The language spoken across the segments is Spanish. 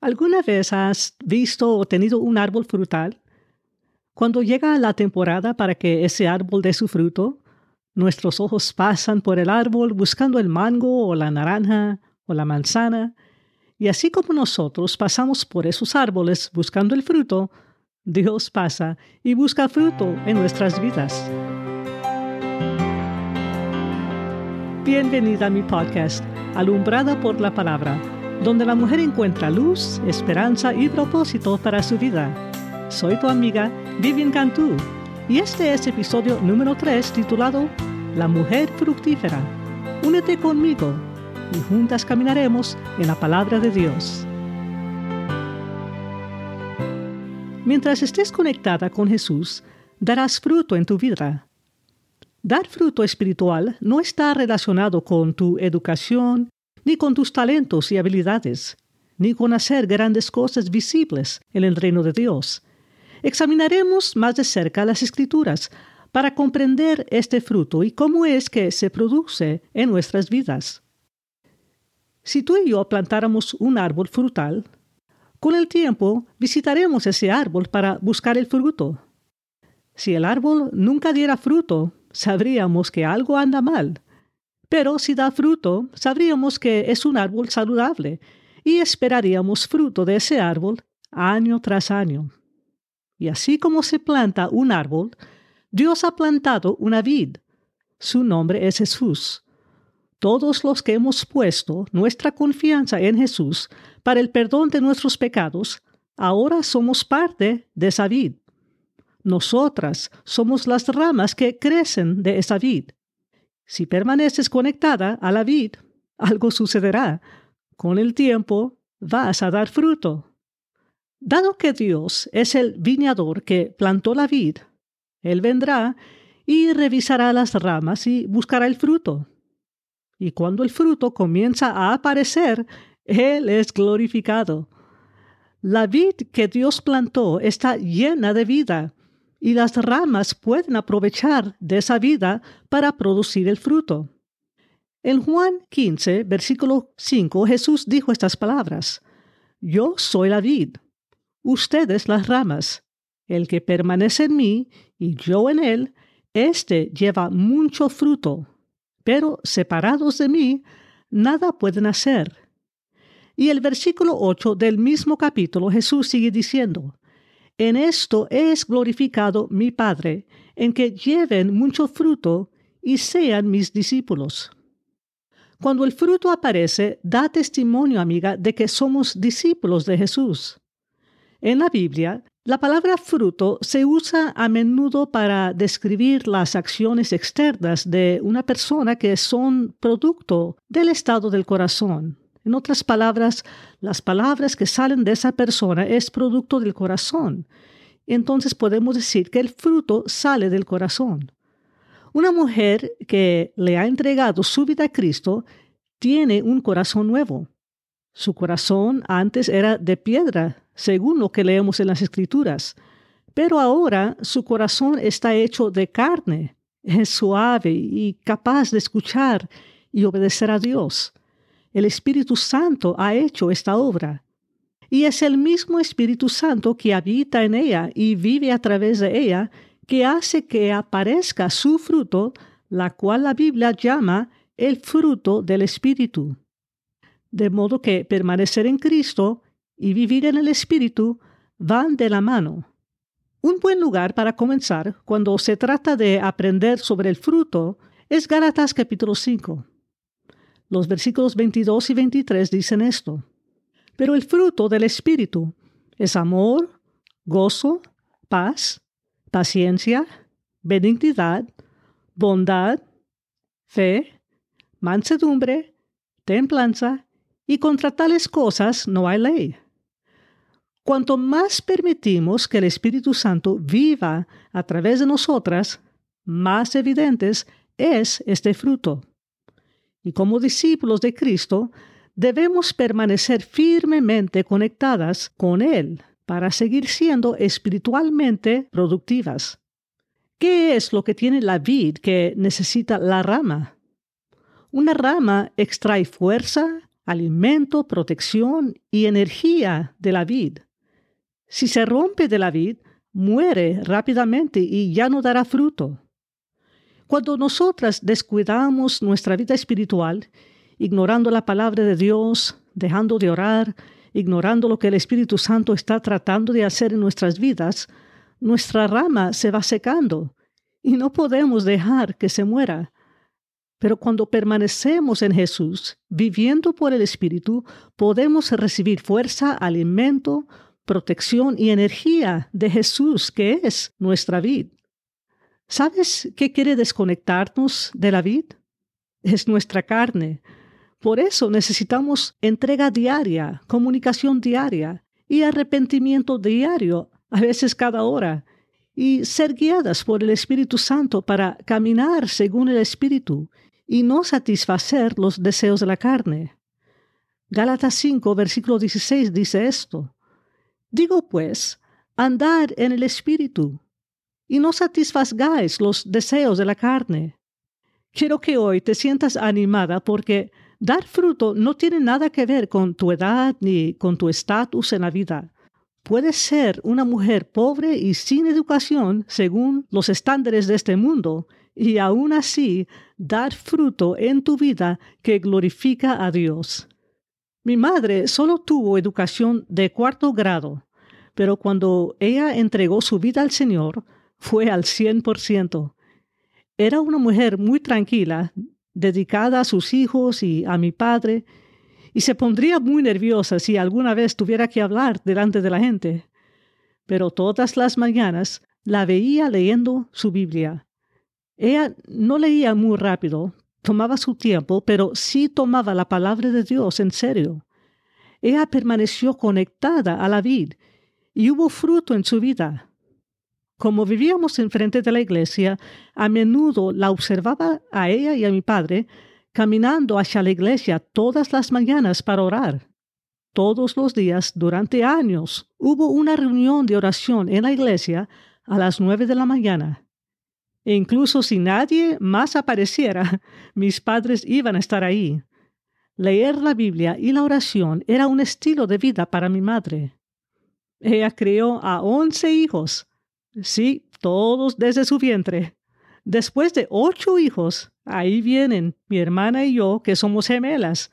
¿Alguna vez has visto o tenido un árbol frutal? Cuando llega la temporada para que ese árbol dé su fruto, nuestros ojos pasan por el árbol buscando el mango o la naranja o la manzana, y así como nosotros pasamos por esos árboles buscando el fruto, Dios pasa y busca fruto en nuestras vidas. Bienvenida a mi podcast, Alumbrada por la Palabra donde la mujer encuentra luz, esperanza y propósito para su vida. Soy tu amiga Vivian Cantú y este es episodio número 3 titulado La mujer fructífera. Únete conmigo y juntas caminaremos en la palabra de Dios. Mientras estés conectada con Jesús, darás fruto en tu vida. Dar fruto espiritual no está relacionado con tu educación, ni con tus talentos y habilidades, ni con hacer grandes cosas visibles en el reino de Dios. Examinaremos más de cerca las escrituras para comprender este fruto y cómo es que se produce en nuestras vidas. Si tú y yo plantáramos un árbol frutal, con el tiempo visitaremos ese árbol para buscar el fruto. Si el árbol nunca diera fruto, sabríamos que algo anda mal pero si da fruto, sabríamos que es un árbol saludable y esperaríamos fruto de ese árbol año tras año. Y así como se planta un árbol, Dios ha plantado una vid. Su nombre es Jesús. Todos los que hemos puesto nuestra confianza en Jesús para el perdón de nuestros pecados, ahora somos parte de esa vid. Nosotras somos las ramas que crecen de esa vid. Si permaneces conectada a la vid, algo sucederá. Con el tiempo vas a dar fruto. Dado que Dios es el viñador que plantó la vid, Él vendrá y revisará las ramas y buscará el fruto. Y cuando el fruto comienza a aparecer, Él es glorificado. La vid que Dios plantó está llena de vida y las ramas pueden aprovechar de esa vida para producir el fruto. En Juan 15, versículo 5, Jesús dijo estas palabras, Yo soy la vid, ustedes las ramas. El que permanece en mí y yo en él, éste lleva mucho fruto, pero separados de mí, nada pueden hacer. Y el versículo 8 del mismo capítulo Jesús sigue diciendo, en esto es glorificado mi Padre, en que lleven mucho fruto y sean mis discípulos. Cuando el fruto aparece, da testimonio, amiga, de que somos discípulos de Jesús. En la Biblia, la palabra fruto se usa a menudo para describir las acciones externas de una persona que son producto del estado del corazón. En otras palabras, las palabras que salen de esa persona es producto del corazón. Entonces podemos decir que el fruto sale del corazón. Una mujer que le ha entregado su vida a Cristo tiene un corazón nuevo. Su corazón antes era de piedra, según lo que leemos en las Escrituras, pero ahora su corazón está hecho de carne, es suave y capaz de escuchar y obedecer a Dios. El Espíritu Santo ha hecho esta obra. Y es el mismo Espíritu Santo que habita en ella y vive a través de ella que hace que aparezca su fruto, la cual la Biblia llama el fruto del Espíritu. De modo que permanecer en Cristo y vivir en el Espíritu van de la mano. Un buen lugar para comenzar cuando se trata de aprender sobre el fruto es Gálatas capítulo 5. Los versículos 22 y 23 dicen esto. Pero el fruto del Espíritu es amor, gozo, paz, paciencia, benignidad, bondad, fe, mansedumbre, templanza, y contra tales cosas no hay ley. Cuanto más permitimos que el Espíritu Santo viva a través de nosotras, más evidentes es este fruto y como discípulos de Cristo, debemos permanecer firmemente conectadas con Él para seguir siendo espiritualmente productivas. ¿Qué es lo que tiene la vid que necesita la rama? Una rama extrae fuerza, alimento, protección y energía de la vid. Si se rompe de la vid, muere rápidamente y ya no dará fruto. Cuando nosotras descuidamos nuestra vida espiritual, ignorando la palabra de Dios, dejando de orar, ignorando lo que el Espíritu Santo está tratando de hacer en nuestras vidas, nuestra rama se va secando y no podemos dejar que se muera. Pero cuando permanecemos en Jesús, viviendo por el Espíritu, podemos recibir fuerza, alimento, protección y energía de Jesús, que es nuestra vida. ¿Sabes qué quiere desconectarnos de la vida? Es nuestra carne. Por eso necesitamos entrega diaria, comunicación diaria y arrepentimiento diario, a veces cada hora, y ser guiadas por el Espíritu Santo para caminar según el Espíritu y no satisfacer los deseos de la carne. Gálatas 5, versículo 16 dice esto. Digo pues, andad en el Espíritu, y no satisfagáis los deseos de la carne. Quiero que hoy te sientas animada porque dar fruto no tiene nada que ver con tu edad ni con tu estatus en la vida. Puedes ser una mujer pobre y sin educación según los estándares de este mundo y aún así dar fruto en tu vida que glorifica a Dios. Mi madre solo tuvo educación de cuarto grado, pero cuando ella entregó su vida al Señor, fue al cien por ciento. Era una mujer muy tranquila, dedicada a sus hijos y a mi padre, y se pondría muy nerviosa si alguna vez tuviera que hablar delante de la gente. Pero todas las mañanas la veía leyendo su Biblia. Ella no leía muy rápido, tomaba su tiempo, pero sí tomaba la palabra de Dios en serio. Ella permaneció conectada a la vid y hubo fruto en su vida. Como vivíamos enfrente de la iglesia, a menudo la observaba a ella y a mi padre caminando hacia la iglesia todas las mañanas para orar. Todos los días, durante años, hubo una reunión de oración en la iglesia a las nueve de la mañana. E incluso si nadie más apareciera, mis padres iban a estar ahí. Leer la Biblia y la oración era un estilo de vida para mi madre. Ella crió a once hijos. Sí, todos desde su vientre. Después de ocho hijos, ahí vienen mi hermana y yo, que somos gemelas.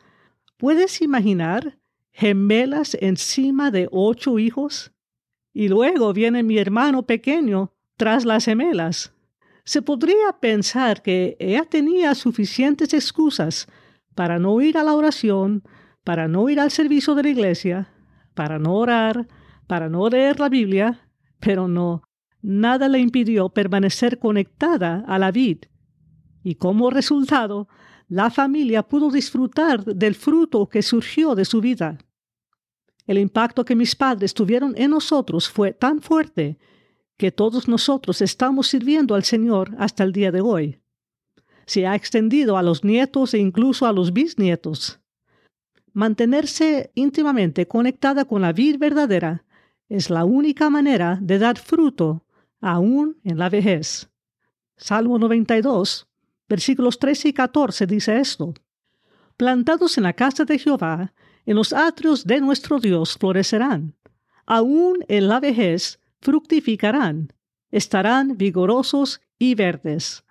¿Puedes imaginar gemelas encima de ocho hijos? Y luego viene mi hermano pequeño tras las gemelas. Se podría pensar que ella tenía suficientes excusas para no ir a la oración, para no ir al servicio de la iglesia, para no orar, para no leer la Biblia, pero no, nada le impidió permanecer conectada a la vid. Y como resultado, la familia pudo disfrutar del fruto que surgió de su vida. El impacto que mis padres tuvieron en nosotros fue tan fuerte que todos nosotros estamos sirviendo al Señor hasta el día de hoy. Se ha extendido a los nietos e incluso a los bisnietos. Mantenerse íntimamente conectada con la vida verdadera es la única manera de dar fruto aún en la vejez. Salmo 92, versículos 13 y 14 dice esto. Plantados en la casa de Jehová, en los atrios de nuestro Dios florecerán. Aún en la vejez fructificarán, estarán vigorosos y verdes.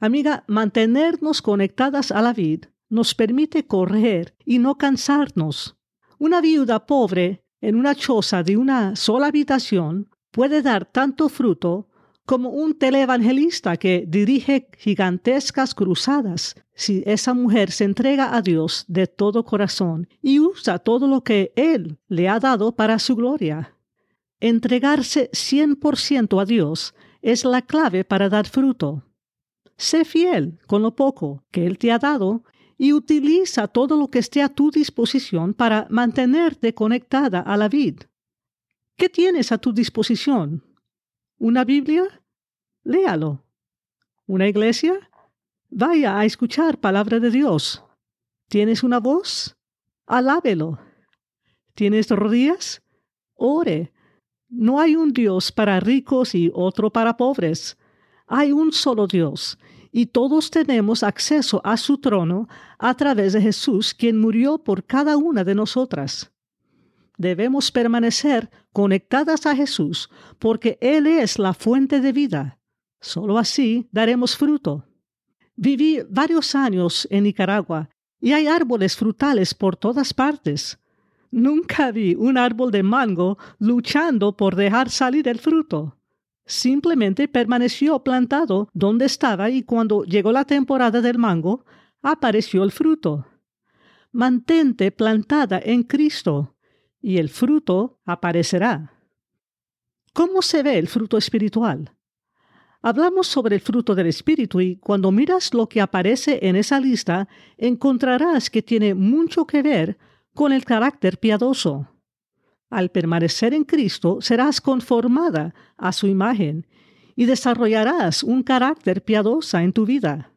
Amiga, mantenernos conectadas a la vid nos permite correr y no cansarnos. Una viuda pobre en una choza de una sola habitación puede dar tanto fruto como un televangelista que dirige gigantescas cruzadas si esa mujer se entrega a Dios de todo corazón y usa todo lo que Él le ha dado para su gloria. Entregarse 100% a Dios es la clave para dar fruto. Sé fiel con lo poco que Él te ha dado y utiliza todo lo que esté a tu disposición para mantenerte conectada a la vid. ¿Qué tienes a tu disposición? ¿Una Biblia? Léalo. ¿Una iglesia? Vaya a escuchar palabra de Dios. ¿Tienes una voz? Alábelo. ¿Tienes rodillas? Ore. No hay un Dios para ricos y otro para pobres. Hay un solo Dios, y todos tenemos acceso a su trono a través de Jesús, quien murió por cada una de nosotras. Debemos permanecer conectadas a Jesús porque Él es la fuente de vida. Solo así daremos fruto. Viví varios años en Nicaragua y hay árboles frutales por todas partes. Nunca vi un árbol de mango luchando por dejar salir el fruto. Simplemente permaneció plantado donde estaba y cuando llegó la temporada del mango, apareció el fruto. Mantente plantada en Cristo y el fruto aparecerá. ¿Cómo se ve el fruto espiritual? Hablamos sobre el fruto del Espíritu y cuando miras lo que aparece en esa lista, encontrarás que tiene mucho que ver con el carácter piadoso. Al permanecer en Cristo serás conformada a su imagen y desarrollarás un carácter piadosa en tu vida.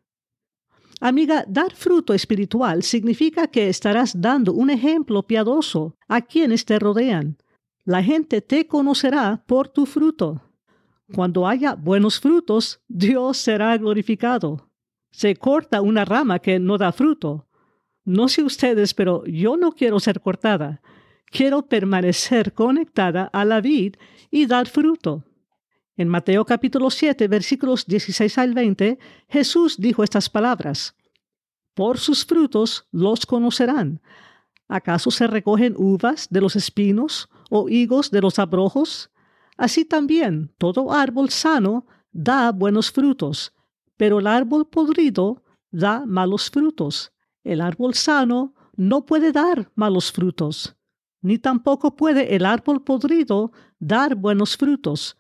Amiga, dar fruto espiritual significa que estarás dando un ejemplo piadoso a quienes te rodean. La gente te conocerá por tu fruto. Cuando haya buenos frutos, Dios será glorificado. Se corta una rama que no da fruto. No sé ustedes, pero yo no quiero ser cortada. Quiero permanecer conectada a la vid y dar fruto. En Mateo capítulo 7, versículos 16 al 20, Jesús dijo estas palabras. Por sus frutos los conocerán. ¿Acaso se recogen uvas de los espinos o higos de los abrojos? Así también todo árbol sano da buenos frutos, pero el árbol podrido da malos frutos. El árbol sano no puede dar malos frutos, ni tampoco puede el árbol podrido dar buenos frutos.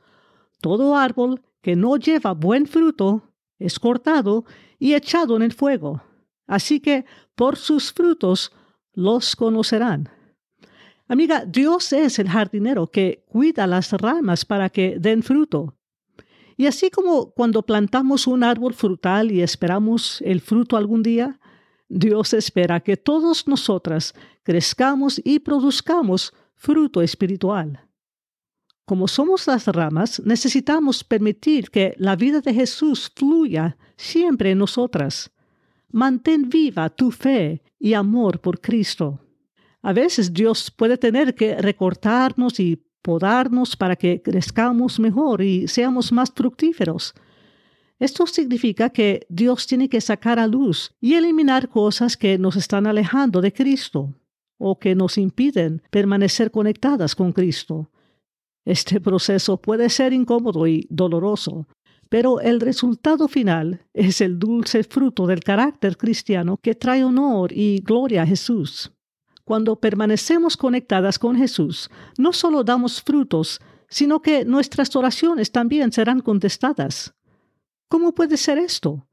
Todo árbol que no lleva buen fruto es cortado y echado en el fuego. Así que por sus frutos los conocerán. Amiga, Dios es el jardinero que cuida las ramas para que den fruto. Y así como cuando plantamos un árbol frutal y esperamos el fruto algún día, Dios espera que todos nosotras crezcamos y produzcamos fruto espiritual. Como somos las ramas, necesitamos permitir que la vida de Jesús fluya siempre en nosotras. Mantén viva tu fe y amor por Cristo. A veces Dios puede tener que recortarnos y podarnos para que crezcamos mejor y seamos más fructíferos. Esto significa que Dios tiene que sacar a luz y eliminar cosas que nos están alejando de Cristo o que nos impiden permanecer conectadas con Cristo. Este proceso puede ser incómodo y doloroso, pero el resultado final es el dulce fruto del carácter cristiano que trae honor y gloria a Jesús. Cuando permanecemos conectadas con Jesús, no solo damos frutos, sino que nuestras oraciones también serán contestadas. ¿Cómo puede ser esto?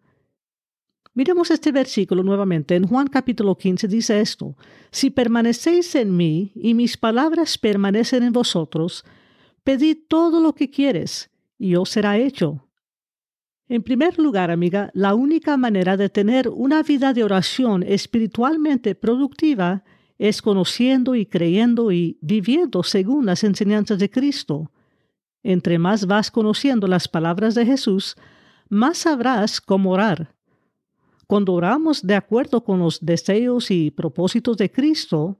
Miremos este versículo nuevamente. En Juan capítulo 15 dice esto, Si permanecéis en mí y mis palabras permanecen en vosotros, pedid todo lo que quieres y os será hecho. En primer lugar, amiga, la única manera de tener una vida de oración espiritualmente productiva es conociendo y creyendo y viviendo según las enseñanzas de Cristo. Entre más vas conociendo las palabras de Jesús, más sabrás cómo orar. Cuando oramos de acuerdo con los deseos y propósitos de Cristo,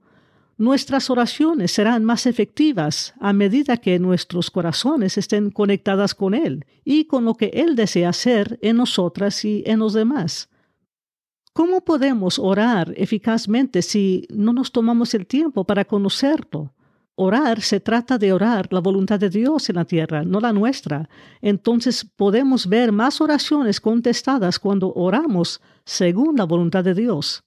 nuestras oraciones serán más efectivas a medida que nuestros corazones estén conectadas con Él y con lo que Él desea hacer en nosotras y en los demás. ¿Cómo podemos orar eficazmente si no nos tomamos el tiempo para conocerlo? Orar se trata de orar la voluntad de Dios en la tierra, no la nuestra. Entonces podemos ver más oraciones contestadas cuando oramos según la voluntad de Dios.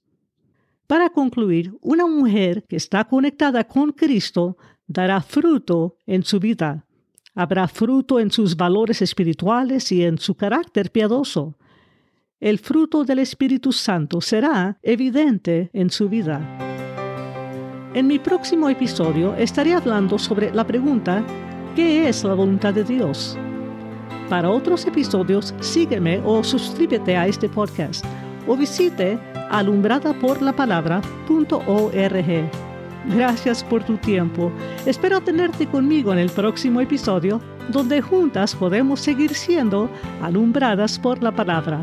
Para concluir, una mujer que está conectada con Cristo dará fruto en su vida. Habrá fruto en sus valores espirituales y en su carácter piadoso el fruto del Espíritu Santo será evidente en su vida. En mi próximo episodio estaré hablando sobre la pregunta ¿qué es la voluntad de Dios? Para otros episodios, sígueme o suscríbete a este podcast o visite alumbradaporlapalabra.org. Gracias por tu tiempo. Espero tenerte conmigo en el próximo episodio, donde juntas podemos seguir siendo alumbradas por la palabra.